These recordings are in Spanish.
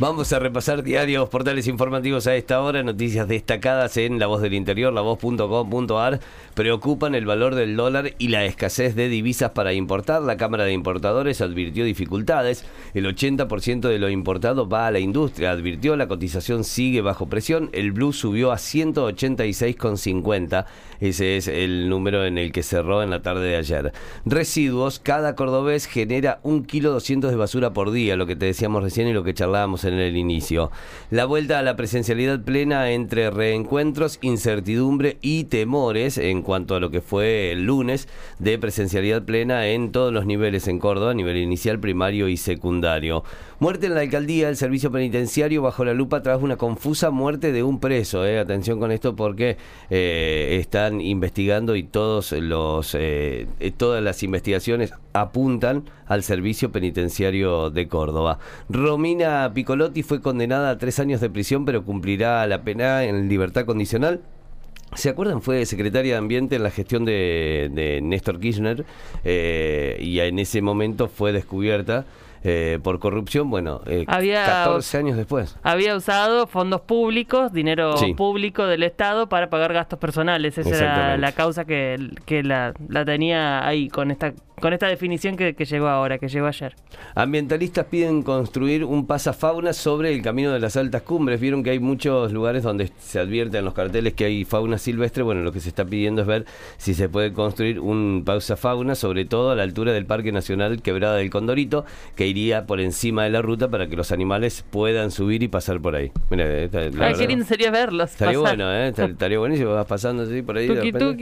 Vamos a repasar diarios, portales informativos a esta hora, noticias destacadas en La Voz del Interior, lavoz.com.ar. Preocupan el valor del dólar y la escasez de divisas para importar. La Cámara de Importadores advirtió dificultades. El 80% de lo importado va a la industria. Advirtió la cotización sigue bajo presión. El blue subió a 186,50. Ese es el número en el que cerró en la tarde de ayer. Residuos. Cada cordobés genera un kilo 200 de basura por día, lo que te decíamos recién y lo que charlábamos en el inicio. La vuelta a la presencialidad plena entre reencuentros, incertidumbre y temores en cuanto a lo que fue el lunes de presencialidad plena en todos los niveles en Córdoba, a nivel inicial, primario y secundario. Muerte en la alcaldía, el servicio penitenciario bajo la lupa tras una confusa muerte de un preso. Eh. Atención con esto porque eh, están investigando y todos los eh, todas las investigaciones apuntan al servicio penitenciario de Córdoba. Romina Piccolotti fue condenada a tres años de prisión, pero cumplirá la pena en libertad condicional. ¿Se acuerdan? Fue secretaria de Ambiente en la gestión de, Néstor Kirchner y en ese momento fue descubierta eh, por corrupción, bueno, eh, 14 años después. Había usado fondos públicos, dinero público del Estado para pagar gastos personales. Esa era la causa que, que la, la tenía ahí con esta con esta definición que, llegó ahora, que llegó ayer. Ambientalistas piden construir un pasafauna sobre el camino de las altas cumbres. Vieron que hay muchos lugares donde se advierte en los carteles que hay fauna silvestre. Bueno, lo que se está pidiendo es ver si se puede construir un pasafauna, sobre todo a la altura del Parque Nacional Quebrada del Condorito, que iría por encima de la ruta para que los animales puedan subir y pasar por ahí. Mira, qué lindo sería verlos. Estaría bueno, ¿eh? Estaría buenísimo. Vas pasando así por ahí,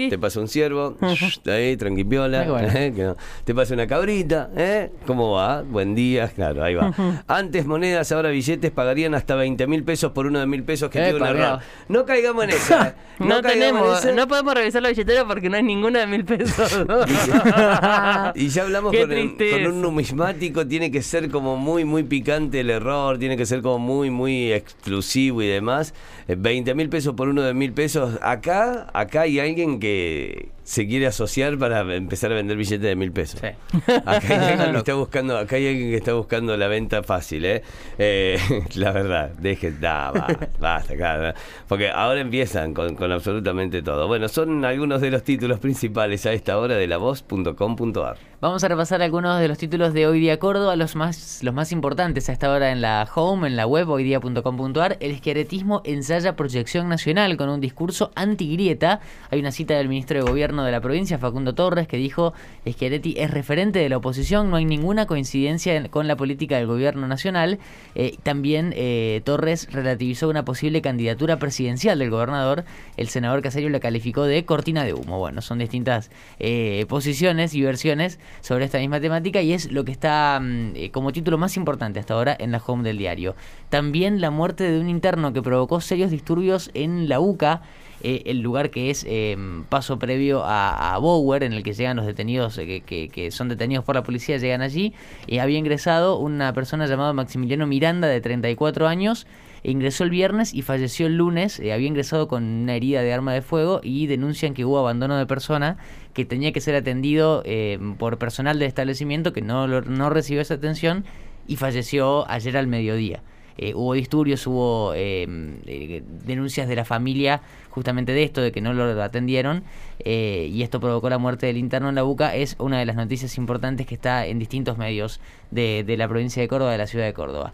te pasa un ciervo, ahí, tranquipiola. ¿eh? Te pasa una cabrita, ¿eh? ¿Cómo va? Buen día, claro, ahí va. Antes monedas, ahora billetes pagarían hasta 20 mil pesos por uno de mil pesos que tiene un error. No caigamos en eso. ¿eh? No, tenemos, no podemos revisar la billetera porque no hay ninguna de mil pesos. y ya hablamos con, un numismático, tiene que ser como muy, muy picante el error, tiene que ser como muy, muy exclusivo y demás. 20 eh, mil pesos por uno de mil pesos. Acá, acá hay alguien que se quiere asociar para empezar a vender billetes de mil pesos. Acá hay alguien que está buscando, acá hay alguien que está buscando la venta fácil, ¿eh? eh la verdad, deje, da, basta, basta, porque ahora empiezan con, con, absolutamente todo. Bueno, son algunos de los títulos principales a esta hora de la voz.com.ar. Vamos a repasar algunos de los títulos de Hoy Día Córdoba, los más, los más importantes a esta hora en la home, en la web hoydía.com.ar. El esqueletismo ensaya proyección nacional con un discurso antigrieta. Hay una cita del ministro de Gobierno de la provincia, Facundo Torres, que dijo, Schiaretti es referente de la oposición, no hay ninguna coincidencia con la política del gobierno nacional. Eh, también eh, Torres relativizó una posible candidatura presidencial del gobernador. El senador Casario la calificó de cortina de humo. Bueno, son distintas eh, posiciones y versiones sobre esta misma temática y es lo que está mm, eh, como título más importante hasta ahora en la home del diario. También la muerte de un interno que provocó serios disturbios en la UCA. Eh, el lugar que es eh, paso previo a, Bower, en el que llegan los detenidos, que, que, son detenidos por la policía, llegan allí. había ingresado una persona llamada Maximiliano Miranda, de 34 años, ingresó el viernes y falleció el lunes. Eh, había ingresado con una herida de arma de fuego y denuncian que hubo abandono de persona que tenía que ser atendido eh, por personal del establecimiento que no, no recibió esa atención y falleció ayer al mediodía. Eh, hubo disturbios, hubo denuncias de la familia justamente de esto, de que no lo atendieron, y esto provocó la muerte del interno en la buca. Es una de las noticias importantes que está en distintos medios de, de la provincia de Córdoba, de la ciudad de Córdoba.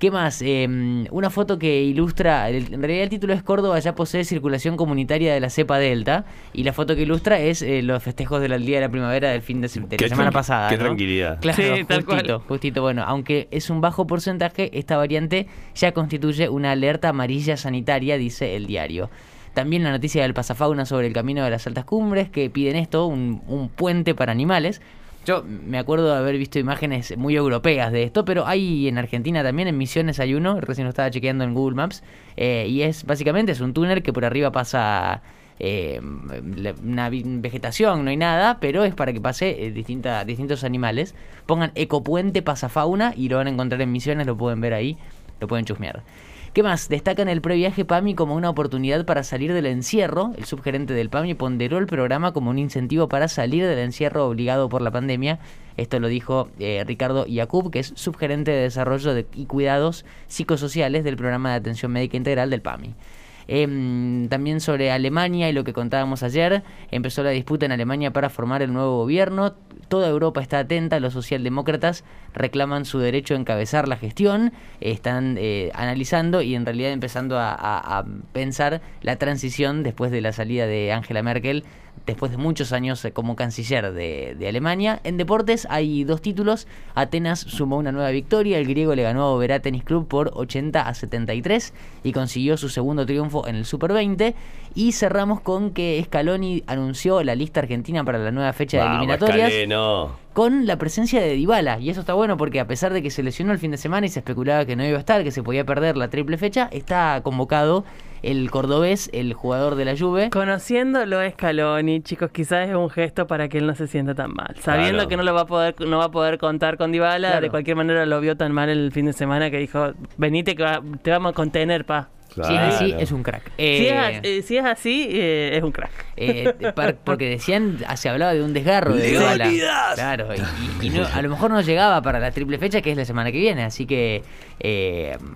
¿Qué más? Em, una foto que ilustra, en realidad el título es Córdoba ya posee circulación comunitaria de la cepa delta y la foto que ilustra es eh, los festejos del día de la primavera del fin de, la semana pasada. Qué tranquilidad. Claro, sí, tal justito, justito. Bueno, aunque es un bajo porcentaje, esta variante ya constituye una alerta amarilla sanitaria, dice el diario. También la noticia del pasafauna sobre el camino de las altas cumbres, que piden esto, un, un puente para animales, yo me acuerdo de haber visto imágenes muy europeas de esto, pero hay en Argentina también, en Misiones hay uno, recién lo estaba chequeando en Google Maps, eh, y es básicamente es un túnel que por arriba pasa eh, una vegetación, no hay nada, pero es para que pase eh, distintos animales. Pongan ecopuente pasafauna y lo van a encontrar en Misiones, lo pueden ver ahí, lo pueden chusmear. ¿Qué más? Destacan el previaje PAMI como una oportunidad para salir del encierro. El subgerente del PAMI ponderó el programa como un incentivo para salir del encierro obligado por la pandemia. Esto lo dijo eh, Ricardo Yacoub, que es subgerente de desarrollo y cuidados psicosociales del programa de atención médica integral del PAMI. Em, también sobre Alemania y lo que contábamos ayer, empezó la disputa en Alemania para formar el nuevo gobierno. Toda Europa está atenta, los socialdemócratas reclaman su derecho a encabezar la gestión, están eh, analizando y en realidad empezando a pensar la transición después de la salida de Angela Merkel después de muchos años eh, como canciller de, Alemania. En deportes hay dos títulos. Atenas sumó una nueva victoria. El griego le ganó a Oberá Tennis Club por 80 a 73 y consiguió su segundo triunfo en el Super 20. Y cerramos con que Scaloni anunció la lista argentina para la nueva fecha de eliminatorias. Con la presencia de Dybala. Y eso está bueno porque a pesar de que se lesionó el fin de semana y se especulaba que no iba a estar, que se podía perder la triple fecha, está convocado el cordobés, el jugador de la Juve. Conociéndolo Scaloni, chicos, quizás es un gesto para que él no se sienta tan mal. Sabiendo que no lo va a poder no va a poder contar con Dybala, de cualquier manera lo vio tan mal el fin de semana que dijo, "Venite que te vamos a contener, pa." Si es así, es un crack. si, es, eh, así, eh, es un crack. Eh, porque decían, se hablaba de un desgarro de Claro, y, a lo mejor no llegaba para la triple fecha, que es la semana que viene, así que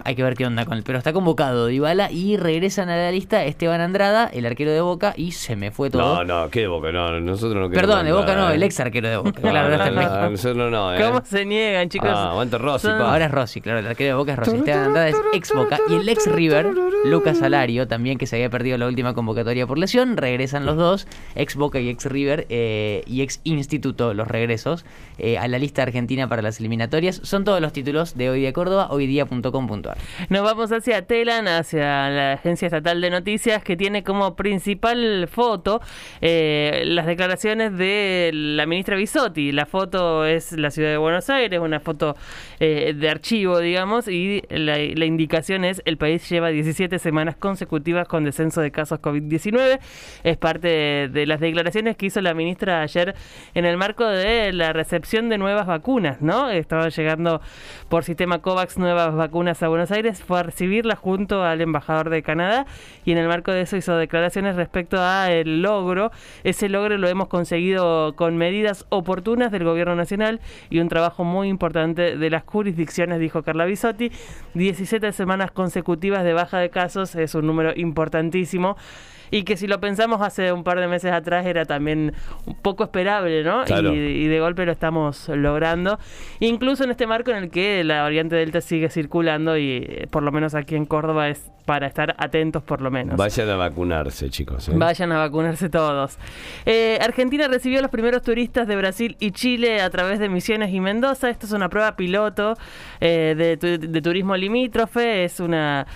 hay que ver qué onda con él. Pero está convocado Dybala y regresan a la lista Esteban Andrada, el arquero de Boca, y se me fue todo. No, no, ¿qué de Boca? No, nosotros no Perdón, de Boca no, el ex arquero de Boca. claro, no, nosotros no, ¿Cómo se niegan, chicos? Ah, aguante Rossi, Ahora es Rossi, claro, el arquero de Boca es Rossi. Esteban Andrada es ex Boca y el ex River Lucas Alario, también que se había perdido la última convocatoria por lesión. Regresan los dos, ex Boca y ex River eh, y ex Instituto, los regresos, eh, a la lista argentina para las eliminatorias. Son todos los títulos de Hoy Día Córdoba, hoydía.com.ar. Nos vamos hacia Telan, hacia la Agencia Estatal de Noticias, que tiene como principal foto eh, las declaraciones de la ministra Bisotti. La foto es la ciudad de Buenos Aires, una foto de archivo, digamos, y la, la indicación es el país lleva 17 semanas consecutivas con descenso de casos COVID-19. Es parte de, las declaraciones que hizo la ministra ayer en el marco de la recepción de nuevas vacunas, ¿no? Estaban llegando por sistema COVAX nuevas vacunas a Buenos Aires, fue a recibirlas junto al embajador de Canadá y en el marco de eso hizo declaraciones respecto a el logro. Ese logro lo hemos conseguido con medidas oportunas del gobierno nacional y un trabajo muy importante de las jurisdicciones, dijo Carla Bisotti. 17 semanas consecutivas de baja de casos es un número importantísimo y que si lo pensamos hace un par de meses atrás era también un poco esperable, ¿no? Y, de golpe lo estamos logrando, incluso en este marco en el que la variante Delta sigue circulando y eh, por lo menos aquí en Córdoba es para estar atentos por lo menos. Vayan a vacunarse, chicos. ¿eh? Vayan a vacunarse todos. Eh, Argentina recibió a los primeros turistas de Brasil y Chile a través de Misiones y Mendoza. Esto es una prueba piloto de, de turismo limítrofe, es una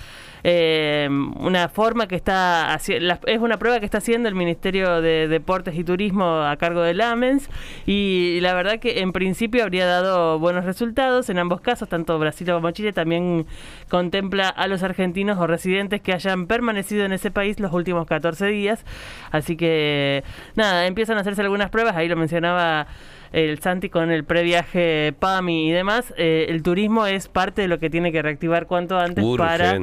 eh, una forma que está es una prueba que está haciendo el Ministerio de Deportes y Turismo a cargo de Lamens y la verdad que en principio habría dado buenos resultados en ambos casos, tanto Brasil como Chile también contempla a los argentinos o residentes que hayan permanecido en ese país los últimos 14 días, así que nada, empiezan a hacerse algunas pruebas, ahí lo mencionaba el Santi con el previaje PAMI y demás, eh, el turismo es parte de lo que tiene que reactivar cuanto antes para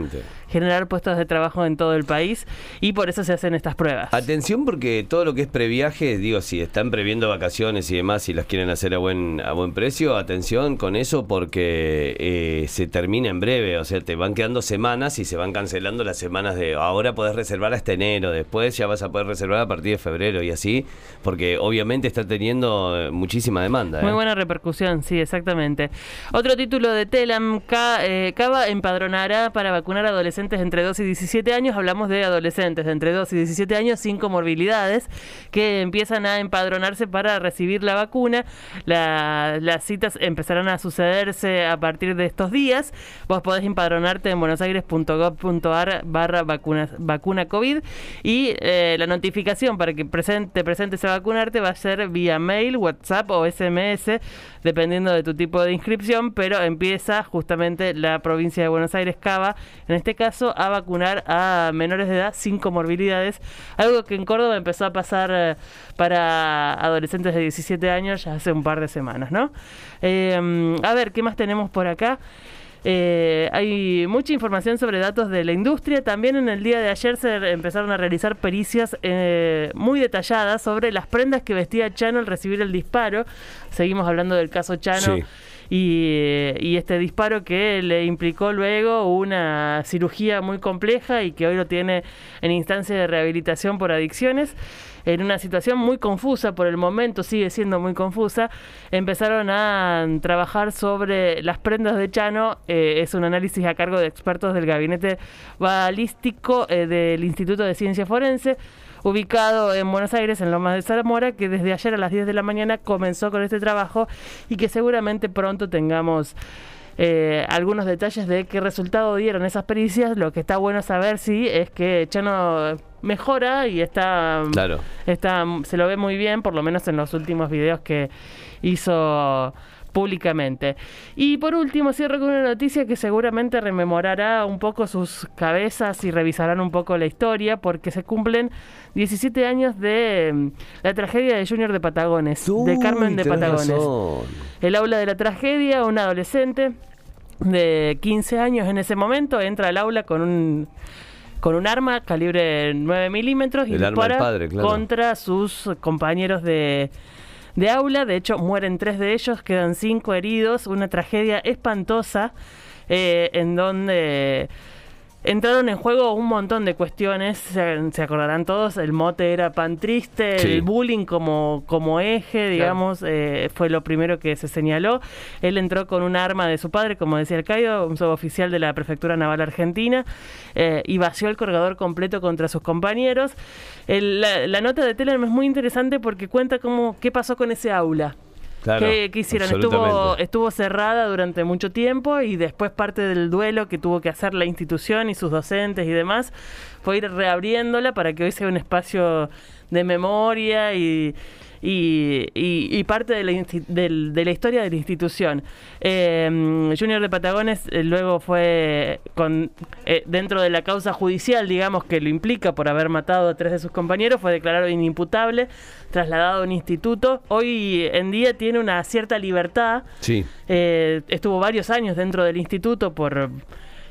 generar puestos de trabajo en todo el país y por eso se hacen estas pruebas. Atención porque todo lo que es previaje, digo, si están previendo vacaciones y demás y las quieren hacer a buen a buen precio, atención con eso porque eh, se termina en breve, o sea, te van quedando semanas y se van cancelando las semanas de ahora podés reservar hasta enero, después ya vas a poder reservar a partir de febrero y así, porque obviamente está teniendo eh, muchísima demanda. Muy ¿eh? buena repercusión, sí, exactamente. Otro título de Telam, Cava empadronará para vacunar a adolescentes entre 2 y 17 años, hablamos de adolescentes de entre 2 y 17 años sin comorbilidades que empiezan a empadronarse para recibir la vacuna. las citas empezarán a sucederse a partir de estos días. Vos podés empadronarte en buenosaires.gov.ar barra vacuna, COVID y eh, la notificación para que presente, te presentes a vacunarte va a ser vía mail, WhatsApp o SMS, dependiendo de tu tipo de inscripción, pero empieza justamente la provincia de Buenos Aires, Cava, en este caso a vacunar a menores de edad sin comorbilidades, algo que en Córdoba empezó a pasar eh, para adolescentes de 17 años ya hace un par de semanas, ¿no? Eh, a ver, ¿qué más tenemos por acá? Eh, hay mucha información sobre datos de la industria. También en el día de ayer se empezaron a realizar pericias eh, muy detalladas sobre las prendas que vestía Chano al recibir el disparo. Seguimos hablando del caso Chano. Y, y, este disparo que le implicó luego una cirugía muy compleja y que hoy lo tiene en instancia de rehabilitación por adicciones en una situación muy confusa por el momento, sigue siendo muy confusa, empezaron a trabajar sobre las prendas de Chano. Eh, es un análisis a cargo de expertos del gabinete balístico eh, del Instituto de Ciencia Forense ubicado en Buenos Aires, en Lomas de Zamora, que desde ayer a las 10 de la mañana comenzó con este trabajo y que seguramente pronto tengamos eh, algunos detalles de qué resultado dieron esas pericias. Lo que está bueno saber, sí, es que Chano mejora y está, claro. está se lo ve muy bien, por lo menos en los últimos videos que hizo públicamente. Y por último, cierro con una noticia que seguramente rememorará un poco sus cabezas y revisarán un poco la historia, porque se cumplen 17 años de mm, la tragedia de Junior de Patagones, de Carmen de Patagones. El aula de la tragedia, un adolescente de 15 años en ese momento entra al aula con un con un arma calibre 9 milímetros y dispara contra sus compañeros de de aula. De hecho, mueren tres de ellos, quedan cinco heridos. Una tragedia espantosa eh, en donde entraron en juego un montón de cuestiones, se, acordarán todos, el mote era pan triste, el bullying como, como eje, digamos, eh, fue lo primero que se señaló. Él entró con un arma de su padre, como decía el Caio, un suboficial de la Prefectura Naval Argentina, eh, y vació el cargador completo contra sus compañeros. la, nota de Telegram es muy interesante porque cuenta cómo, qué pasó con ese aula. ¿Qué, hicieron? Estuvo, estuvo cerrada durante mucho tiempo y después parte del duelo que tuvo que hacer la institución y sus docentes y demás fue ir reabriéndola para que hoy sea un espacio de memoria y, y, parte de la, de, la, historia de la institución. Eh, Junior de Patagones eh, luego fue con, eh, dentro de la causa judicial, digamos, que lo implica por haber matado a tres de sus compañeros, fue declarado inimputable, trasladado a un instituto. Hoy en día tiene una cierta libertad. Sí. estuvo varios años dentro del instituto por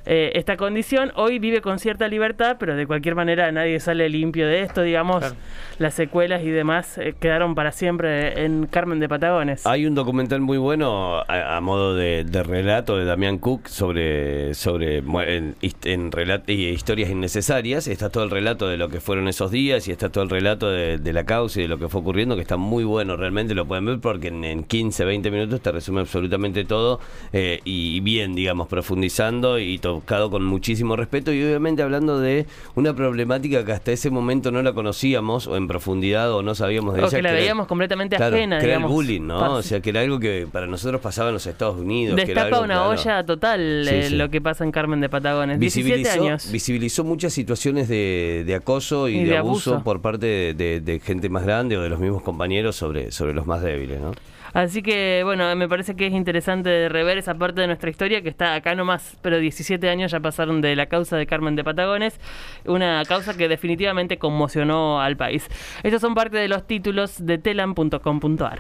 eh, esta condición. Hoy vive con cierta libertad, pero de cualquier manera nadie sale limpio de esto, digamos. Las secuelas y demás eh, quedaron para siempre en Carmen de Patagones. Hay un documental muy bueno a, modo de, relato de Damián Cook sobre, sobre en, en historias innecesarias. Está todo el relato de lo que fueron esos días y está todo el relato de, la causa y de lo que fue ocurriendo, que está muy bueno, realmente lo pueden ver porque en, 15, 20 minutos te resume absolutamente todo eh, y bien, digamos, profundizando y todo buscado con muchísimo respeto y obviamente hablando de una problemática que hasta ese momento no la conocíamos o en profundidad o no sabíamos de o ella. que la veíamos completamente ajena, que era el bullying, ¿no? O sea, que era algo que para nosotros pasaba en los Estados Unidos. Destapa una olla total eh, lo que pasa en Carmen de Patagones. Visibilizó, 17 años. Visibilizó muchas situaciones de, acoso y, de, abuso, por parte de, de, gente más grande o de los mismos compañeros sobre, sobre los más débiles, ¿no? Así que, bueno, me parece que es interesante rever esa parte de nuestra historia que está acá nomás, pero 17 años ya pasaron de la causa de Carmen de Patagones, una causa que definitivamente conmocionó al país. Estos son parte de los títulos de telam.com.ar.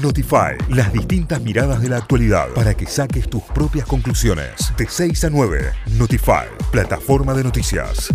Notify, las distintas miradas de la actualidad para que saques tus propias conclusiones. De 6 a 9, Notify, plataforma de noticias.